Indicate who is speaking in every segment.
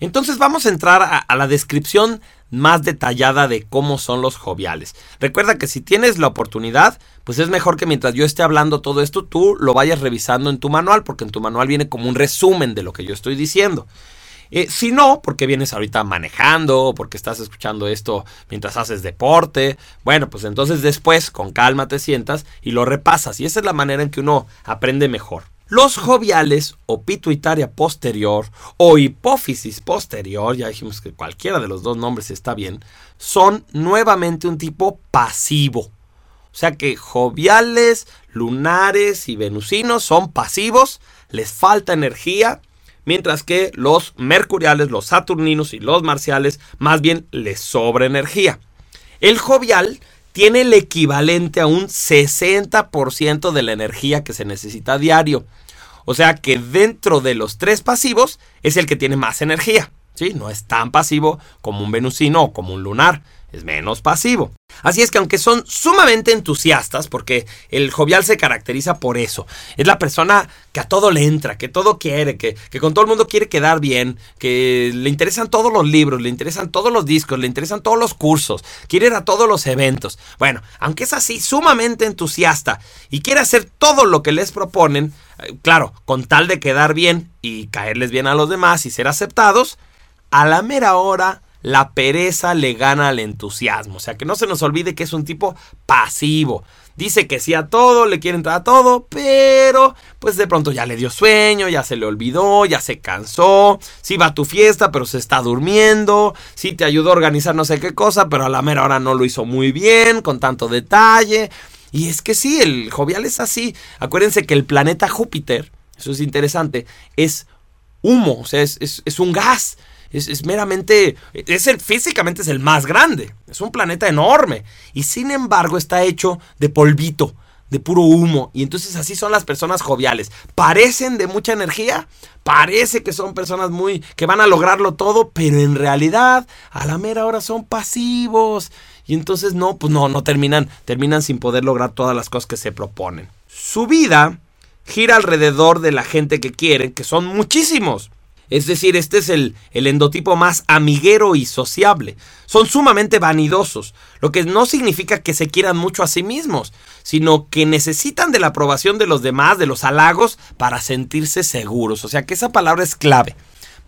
Speaker 1: Entonces vamos a entrar a, la descripción más detallada de cómo son los joviales. Recuerda que si tienes la oportunidad, pues es mejor que mientras yo esté hablando todo esto, tú lo vayas revisando en tu manual, porque en tu manual viene como un resumen de lo que yo estoy diciendo. Eh, si no, porque vienes ahorita manejando, porque estás escuchando esto mientras haces deporte, bueno, pues entonces después con calma te sientas y lo repasas. Y esa es la manera en que uno aprende mejor. Los joviales o pituitaria posterior o hipófisis posterior, ya dijimos que cualquiera de los dos nombres está bien, son nuevamente un tipo pasivo. O sea que joviales, lunares y venusinos son pasivos, les falta energía, mientras que los mercuriales, los saturninos y los marciales más bien les sobra energía. El jovial tiene el equivalente a un 60% de la energía que se necesita diario. O sea que dentro de los tres pasivos es el que tiene más energía. ¿sí? No es tan pasivo como un venusino o como un lunar es menos pasivo. Así es que aunque son sumamente entusiastas, porque el jovial se caracteriza por eso, es la persona que a todo le entra, que todo quiere, que, con todo el mundo quiere quedar bien, que le interesan todos los libros, le interesan todos los discos, le interesan todos los cursos, quiere ir a todos los eventos. Bueno, aunque es así sumamente entusiasta y quiere hacer todo lo que les proponen, eh, claro, con tal de quedar bien y caerles bien a los demás y ser aceptados, a la mera hora la pereza le gana al entusiasmo. O sea, que no se nos olvide que es un tipo pasivo. Dice que sí a todo, le quiere entrar a todo, pero pues de pronto ya le dio sueño, ya se le olvidó, ya se cansó. Sí va a tu fiesta, pero se está durmiendo. Sí te ayudó a organizar no sé qué cosa, pero a la mera hora no lo hizo muy bien, con tanto detalle. Y es que sí, el jovial es así. Acuérdense que el planeta Júpiter, eso es interesante, es humo, o sea, es, es un gas es, meramente, es el, físicamente es el más grande, es un planeta enorme y sin embargo está hecho de polvito, de puro humo y entonces así son las personas joviales. Parecen de mucha energía, parece que son personas muy que van a lograrlo todo, pero en realidad a la mera hora son pasivos y entonces no, pues no, no terminan, terminan sin poder lograr todas las cosas que se proponen. Su vida gira alrededor de la gente que quieren, que son muchísimos. Es decir, este es el, el, endotipo más amiguero y sociable. Son sumamente vanidosos, lo que no significa que se quieran mucho a sí mismos, sino que necesitan de la aprobación de los demás, de los halagos, para sentirse seguros. O sea que esa palabra es clave.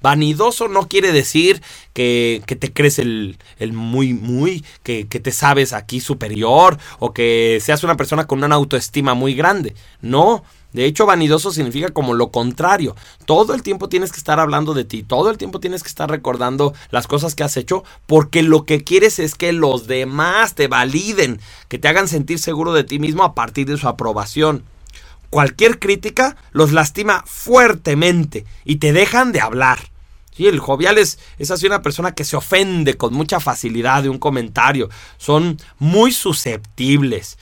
Speaker 1: Vanidoso no quiere decir que, que te crees el, el, muy, muy, que, que te sabes aquí superior o que seas una persona con una autoestima muy grande. No, de hecho, vanidoso significa como lo contrario. Todo el tiempo tienes que estar hablando de ti, todo el tiempo tienes que estar recordando las cosas que has hecho, porque lo que quieres es que los demás te validen, que te hagan sentir seguro de ti mismo a partir de su aprobación. Cualquier crítica los lastima fuertemente y te dejan de hablar. Sí, el jovial es, es así una persona que se ofende con mucha facilidad de un comentario. Son muy susceptibles.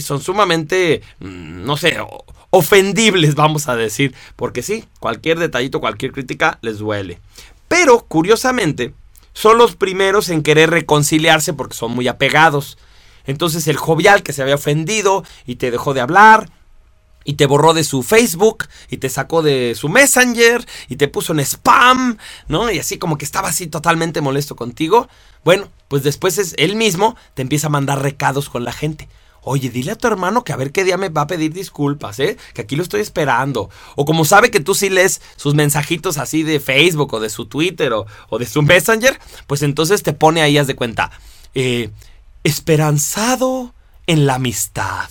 Speaker 1: Son sumamente, mm, no sé, ofendibles, vamos a decir, porque sí, cualquier detallito, cualquier crítica les duele. Pero, curiosamente, son los primeros en querer reconciliarse porque son muy apegados. Entonces el jovial que se había ofendido y te dejó de hablar, y te borró de su Facebook y te sacó de su Messenger y te puso en spam, ¿no? Y así como que estaba así totalmente molesto contigo. Bueno, pues después es él mismo te empieza a mandar recados con la gente. Oye, dile a tu hermano que a ver qué día me va a pedir disculpas, ¿eh? Que aquí lo estoy esperando. O como sabe que tú sí lees sus mensajitos así de Facebook o de su Twitter o, de su Messenger, pues entonces te pone ahí, haz de cuenta, eh, esperanzado en la amistad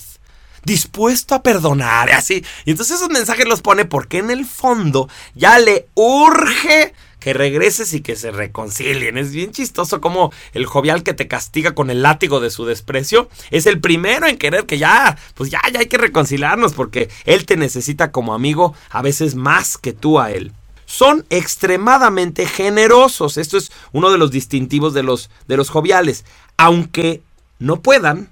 Speaker 1: dispuesto a perdonar, así. Y entonces esos mensajes los pone porque en el fondo ya le urge que regreses y que se reconcilien. Es bien chistoso como el jovial que te castiga con el látigo de su desprecio es el primero en querer que ya, pues ya, ya hay que reconciliarnos porque él te necesita como amigo a veces más que tú a él. Son extremadamente generosos. Esto es uno de los distintivos de los, de los joviales. Aunque no puedan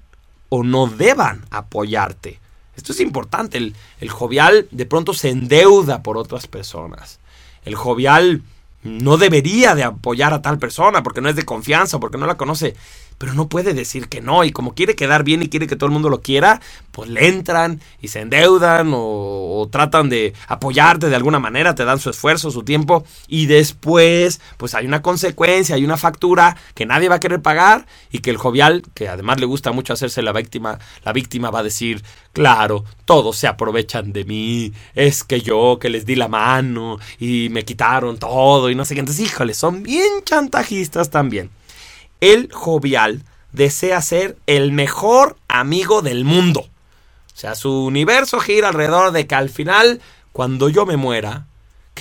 Speaker 1: o no deban apoyarte. Esto es importante. El, el jovial de pronto se endeuda por otras personas. El jovial no debería de apoyar a tal persona porque no es de confianza, porque no la conoce. Pero no puede decir que no. Y como quiere quedar bien y quiere que todo el mundo lo quiera, pues le entran y se endeudan o, tratan de apoyarte de alguna manera, te dan su esfuerzo, su tiempo y después pues hay una consecuencia, hay una factura que nadie va a querer pagar y que el jovial, que además le gusta mucho hacerse la víctima, la víctima va a decir, claro, todos se aprovechan de mí, es que yo que les di la mano y me quitaron todo y no sé qué. Entonces, híjole, son bien chantajistas también. El jovial desea ser el mejor amigo del mundo. O sea, su universo gira alrededor de que al final, cuando yo me muera,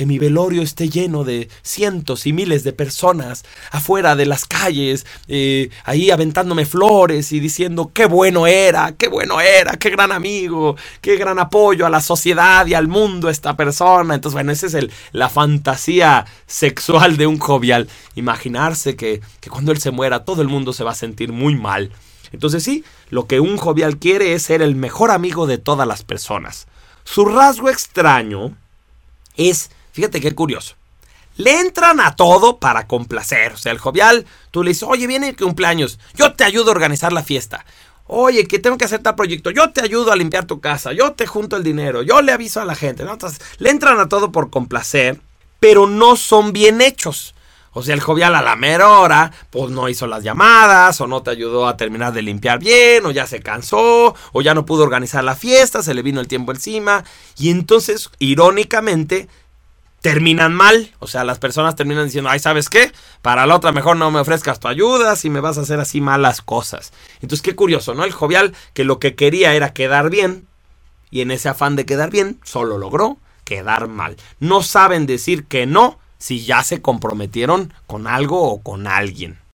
Speaker 1: que mi velorio esté lleno de cientos y miles de personas afuera de las calles, eh, ahí aventándome flores y diciendo qué bueno era, qué bueno era, qué gran amigo, qué gran apoyo a la sociedad y al mundo esta persona. Entonces, bueno, esa es la fantasía sexual de un jovial. Imaginarse que, que cuando él se muera todo el mundo se va a sentir muy mal. Entonces sí, lo que un jovial quiere es ser el mejor amigo de todas las personas. Su rasgo extraño es Fíjate qué curioso. Le entran a todo para complacer. O sea, el jovial, tú le dices, oye, viene el cumpleaños, yo te ayudo a organizar la fiesta. Oye, que tengo que hacer tal proyecto, yo te ayudo a limpiar tu casa, yo te junto el dinero, yo le aviso a la gente. Entonces, le entran a todo por complacer, pero no son bien hechos. O sea, el jovial a la mera hora, pues no hizo las llamadas, o no te ayudó a terminar de limpiar bien, o ya se cansó, o ya no pudo organizar la fiesta, se le vino el tiempo encima. Y entonces, irónicamente, terminan mal. O sea, las personas terminan diciendo, ay, ¿sabes qué? Para la otra mejor no me ofrezcas tu ayuda si me vas a hacer así malas cosas. Entonces, qué curioso, ¿no? El jovial que lo que quería era quedar bien y en ese afán de quedar bien solo logró quedar mal. No saben decir que no si ya se comprometieron con algo o con alguien.